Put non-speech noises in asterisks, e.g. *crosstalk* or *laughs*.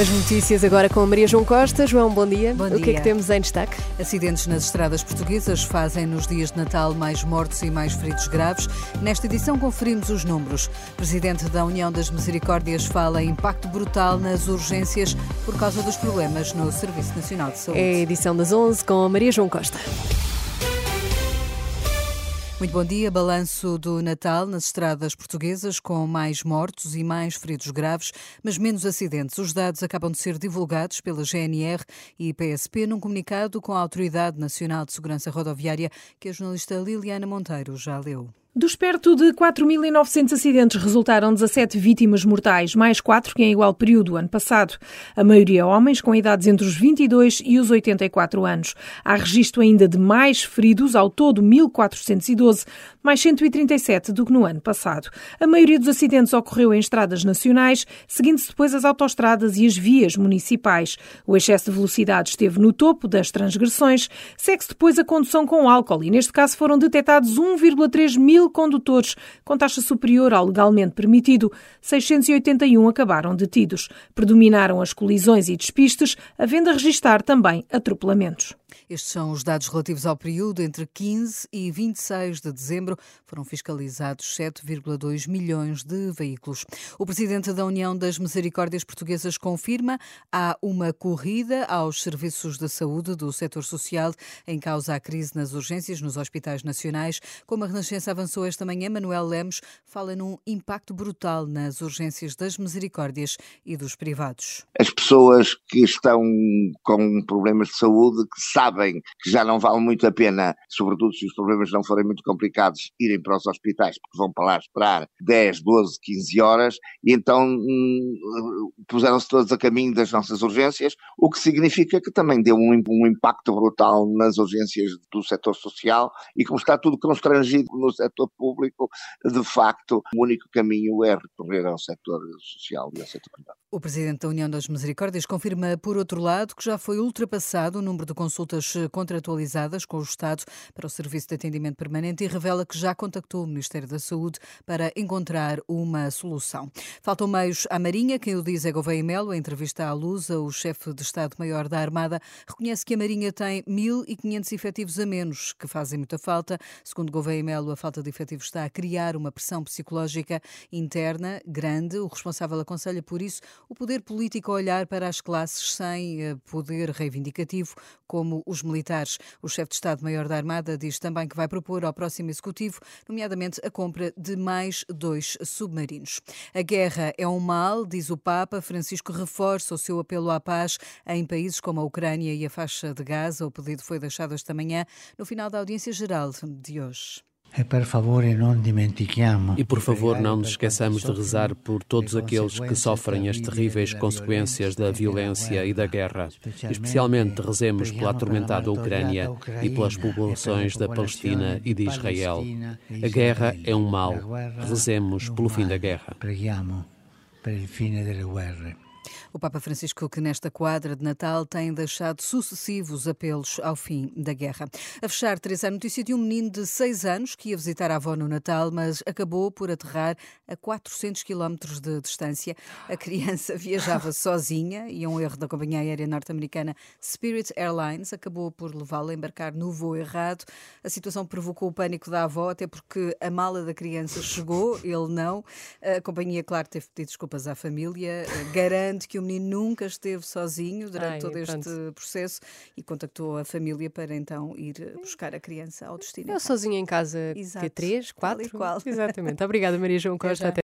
As notícias agora com a Maria João Costa. João, bom dia. Bom O que é dia. que temos em destaque? Acidentes nas estradas portuguesas fazem nos dias de Natal mais mortos e mais feridos graves. Nesta edição conferimos os números. O Presidente da União das Misericórdias fala em impacto brutal nas urgências por causa dos problemas no Serviço Nacional de Saúde. É a edição das 11 com a Maria João Costa. Muito bom dia. Balanço do Natal nas estradas portuguesas, com mais mortos e mais feridos graves, mas menos acidentes. Os dados acabam de ser divulgados pela GNR e PSP num comunicado com a Autoridade Nacional de Segurança Rodoviária que a jornalista Liliana Monteiro já leu. Dos perto de 4.900 acidentes resultaram 17 vítimas mortais, mais 4 que em igual período ano passado. A maioria homens com idades entre os 22 e os 84 anos. Há registro ainda de mais feridos, ao todo 1.412, mais 137 do que no ano passado. A maioria dos acidentes ocorreu em estradas nacionais, seguindo-se depois as autoestradas e as vias municipais. O excesso de velocidade esteve no topo das transgressões, segue-se depois a condução com álcool e neste caso foram detectados 1,3 mil condutores, com taxa superior ao legalmente permitido. 681 acabaram detidos. Predominaram as colisões e despistes, havendo a registrar também atropelamentos. Estes são os dados relativos ao período entre 15 e 26 de dezembro. Foram fiscalizados 7,2 milhões de veículos. O presidente da União das Misericórdias Portuguesas confirma há uma corrida aos serviços de saúde do setor social em causa a crise nas urgências nos hospitais nacionais. Como a Renascença avançou esta manhã, Manuel Lemos fala num impacto brutal nas urgências das misericórdias e dos privados. as pessoas que estão com problemas de saúde, que sabem que já não vale muito a pena, sobretudo se os problemas não forem muito complicados, irem para os hospitais, porque vão para lá esperar 10, 12, 15 horas, e então hum, puseram-se todos a caminho das nossas urgências, o que significa que também deu um, um impacto brutal nas urgências do setor social, e como está tudo constrangido no setor público, de facto, o único caminho é recorrer ao setor social e ao setor privado. O presidente da União das Misericórdias confirma, por outro lado, que já foi ultrapassado o número de consultas contratualizadas com o Estado para o Serviço de Atendimento Permanente e revela que já contactou o Ministério da Saúde para encontrar uma solução. Faltam meios à Marinha, quem o diz é Gouveia Melo. Em entrevista à Lusa, o chefe de Estado-Maior da Armada reconhece que a Marinha tem 1.500 efetivos a menos, que fazem muita falta. Segundo Gouveia Melo, a falta de efetivos está a criar uma pressão psicológica interna grande. O responsável aconselha, por isso, o poder político olhar para as classes sem eh, poder reivindicativo, como os militares. O chefe de Estado-Maior da Armada diz também que vai propor ao próximo Executivo, nomeadamente a compra de mais dois submarinos. A guerra é um mal, diz o Papa. Francisco reforça o seu apelo à paz em países como a Ucrânia e a faixa de Gaza. O pedido foi deixado esta manhã, no final da audiência geral de hoje. E dimentichiamo. E por favor, não nos esqueçamos de rezar por todos aqueles que sofrem as terríveis consequências da violência e da guerra. Specialmente Especialmente rezemos pela atormentada Ucrânia e pelas Ucraina populações da Palestina e de Israel. A guerra é um mal. Rezemos pelo fim da guerra. Preghiamo per il fine delle guerre. O Papa Francisco, que nesta quadra de Natal tem deixado sucessivos apelos ao fim da guerra. A fechar, Teresa, a notícia de um menino de 6 anos que ia visitar a avó no Natal, mas acabou por aterrar a 400 quilómetros de distância. A criança *laughs* viajava sozinha e um erro da companhia aérea norte-americana Spirit Airlines acabou por levá-la a embarcar no voo errado. A situação provocou o pânico da avó, até porque a mala da criança chegou, ele não. A companhia, claro, teve pedido desculpas à família, garante que o menino nunca esteve sozinho durante Ai, todo este pronto. processo e contactou a família para então ir buscar a criança ao destino. Eu sozinha em casa, Exato. T3, Tal e 4. qual. Exatamente. Obrigada, Maria João *laughs* Costa. Até